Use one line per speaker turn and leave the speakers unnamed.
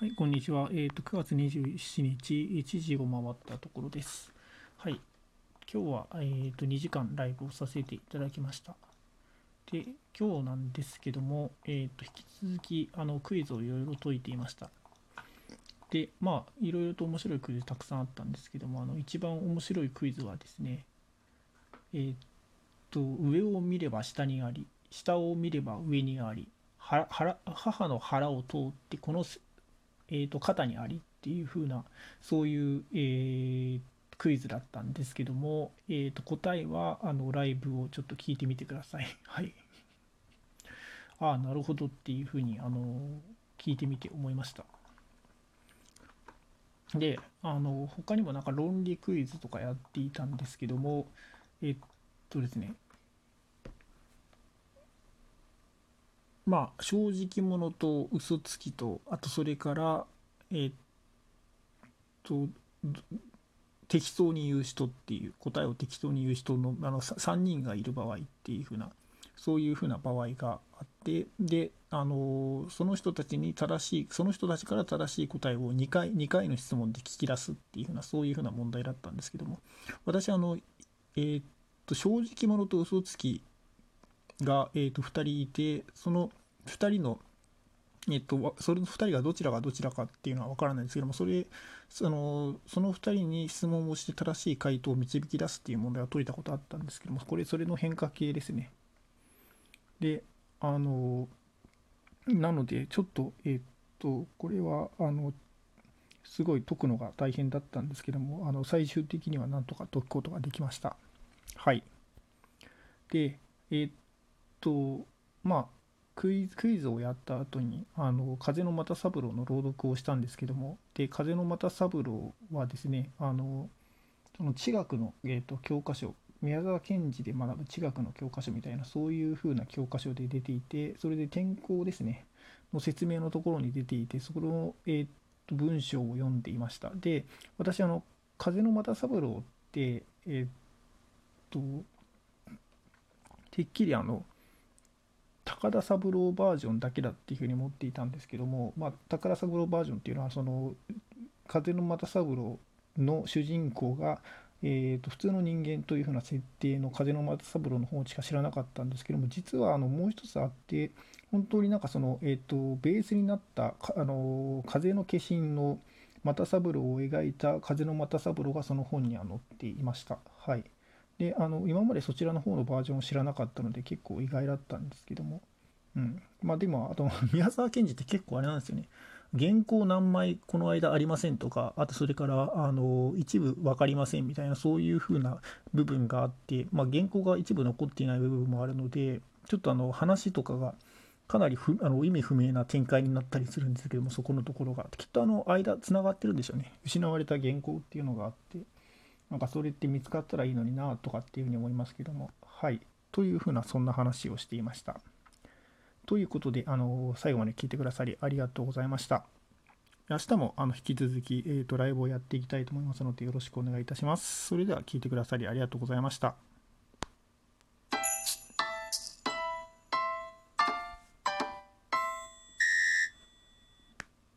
はい、こんにちは。えっ、ー、と、9月27日、1時を回ったところです。はい。今日は、えっ、ー、と、2時間ライブをさせていただきました。で、今日なんですけども、えっ、ー、と、引き続き、あの、クイズをいろいろ解いていました。で、まあ、いろいろと面白いクイズたくさんあったんですけども、あの、一番面白いクイズはですね、えっと、上を見れば下にあり、下を見れば上にあり、母の腹を通ってこのえーと、肩にありっていう風なそういう、えー、クイズだったんですけども、えーと、答えはあのライブをちょっと聞いてみてください。はい。ああ、なるほどっていう風にあの聞いてみて思いました。で、あの他にもなんか論理クイズとかやっていたんですけども、えっとですね、まあ正直者と嘘つきとあとそれからえ、っと適当に言う人っていう答えを適当に言う人のあの3人がいる場合っていうふうなそういうふうな場合があってであのその人たちに正しいその人たちから正しい答えを2回 ,2 回の質問で聞き出すっていうふうなそういうふうな問題だったんですけども私あのえー、っと正直者と嘘つきが、えー、っと2人いてその2人のえっと、それの2人がどちらがどちらかっていうのは分からないんですけどもそれそのその2人に質問をして正しい回答を導き出すっていう問題は解いたことあったんですけどもこれそれの変化系ですね。であのなのでちょっとえっとこれはあのすごい解くのが大変だったんですけどもあの最終的にはなんとか解くことができました。はい。でえっとまあクイズクイズをやった後にあの風の又三郎の朗読をしたんですけどもで風の又三郎はですねあのその地学の、えーと、教科書宮沢賢治で学ぶ地学の教科書みたいなそういう風な教科書で出ていてそれで天候ですねの説明のところに出ていてそこの、えーと、文章を読んでいました。で私あの風の又三郎ってえっ、とてっきりあの高田三郎バージョンだけだっていうふうに思っていたんですけども、まあ、高田三郎バージョンっていうのはその風の又三郎の主人公が、えー、と普通の人間というふうな設定の風の又三郎の方しか知らなかったんですけども実はあのもう一つあって本当になんかその、えー、とベースになったあの風の化身の又三郎を描いた風の又三郎がその本には載っていました。はいであの今までそちらの方のバージョンを知らなかったので結構意外だったんですけども、うん、まあでもあと 宮沢賢治って結構あれなんですよね。原稿何枚この間ありませんとかあとそれからあの一部分かりませんみたいなそういう風な部分があって、まあ、原稿が一部残っていない部分もあるのでちょっとあの話とかがかなりふあの意味不明な展開になったりするんですけどもそこのところが。きっとあの間つながってるんでしょうね。失われた原稿っていうのがあって。なんかそれって見つかったらいいのになとかっていうふうに思いますけども、はい。というふうなそんな話をしていました。ということで、あの最後まで聞いてくださりありがとうございました。明日もあの引き続き、えーと、ライブをやっていきたいと思いますので、よろしくお願いいたします。それでは聞いてくださりありがとうございました。